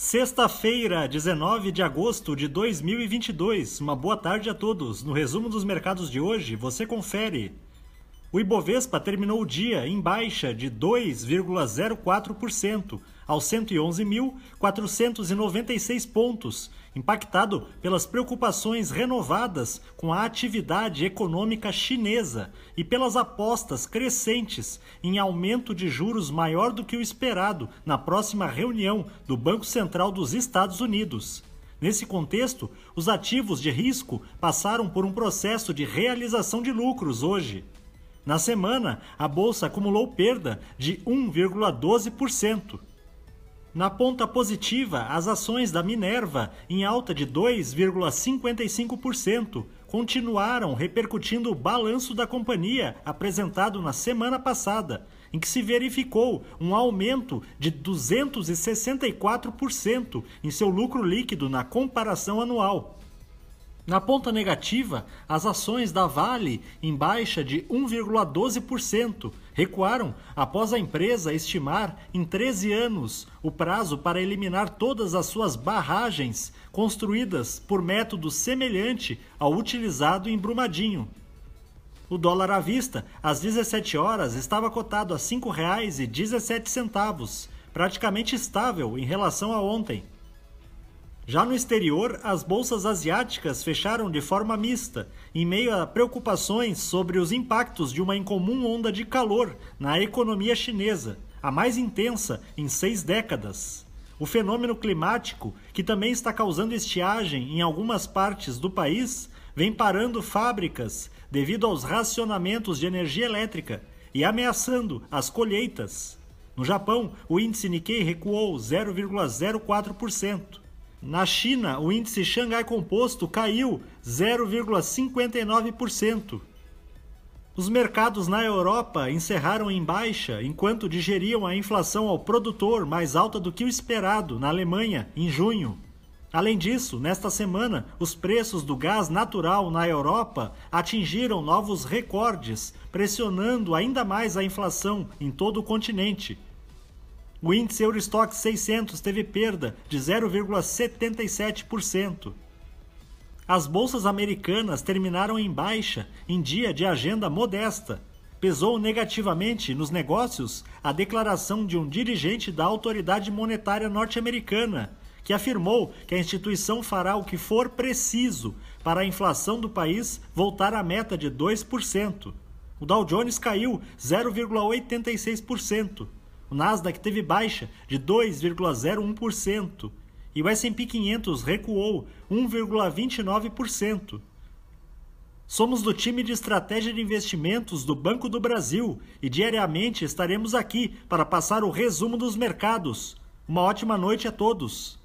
Sexta-feira, 19 de agosto de 2022. Uma boa tarde a todos. No resumo dos mercados de hoje, você confere. O Ibovespa terminou o dia em baixa de 2,04% aos 111.496 pontos, impactado pelas preocupações renovadas com a atividade econômica chinesa e pelas apostas crescentes em aumento de juros maior do que o esperado na próxima reunião do Banco Central dos Estados Unidos. Nesse contexto, os ativos de risco passaram por um processo de realização de lucros hoje. Na semana, a bolsa acumulou perda de 1,12%. Na ponta positiva, as ações da Minerva, em alta de 2,55%, continuaram repercutindo o balanço da companhia apresentado na semana passada, em que se verificou um aumento de 264% em seu lucro líquido na comparação anual. Na ponta negativa, as ações da Vale, em baixa de 1,12%, recuaram após a empresa estimar em 13 anos o prazo para eliminar todas as suas barragens construídas por método semelhante ao utilizado em Brumadinho. O dólar à vista, às 17 horas, estava cotado a R$ 5,17, praticamente estável em relação a ontem. Já no exterior, as bolsas asiáticas fecharam de forma mista, em meio a preocupações sobre os impactos de uma incomum onda de calor na economia chinesa, a mais intensa em seis décadas. O fenômeno climático, que também está causando estiagem em algumas partes do país, vem parando fábricas devido aos racionamentos de energia elétrica e ameaçando as colheitas. No Japão, o índice Nikkei recuou 0,04%. Na China, o índice Xangai Composto caiu 0,59%. Os mercados na Europa encerraram em baixa enquanto digeriam a inflação ao produtor mais alta do que o esperado na Alemanha em junho. Além disso, nesta semana, os preços do gás natural na Europa atingiram novos recordes, pressionando ainda mais a inflação em todo o continente. O índice Eurostock 600 teve perda de 0,77%. As bolsas americanas terminaram em baixa em dia de agenda modesta. Pesou negativamente nos negócios a declaração de um dirigente da autoridade monetária norte-americana, que afirmou que a instituição fará o que for preciso para a inflação do país voltar à meta de 2%. O Dow Jones caiu 0,86%. O Nasdaq teve baixa de 2,01% e o S&P 500 recuou 1,29%. Somos do time de estratégia de investimentos do Banco do Brasil e diariamente estaremos aqui para passar o resumo dos mercados. Uma ótima noite a todos.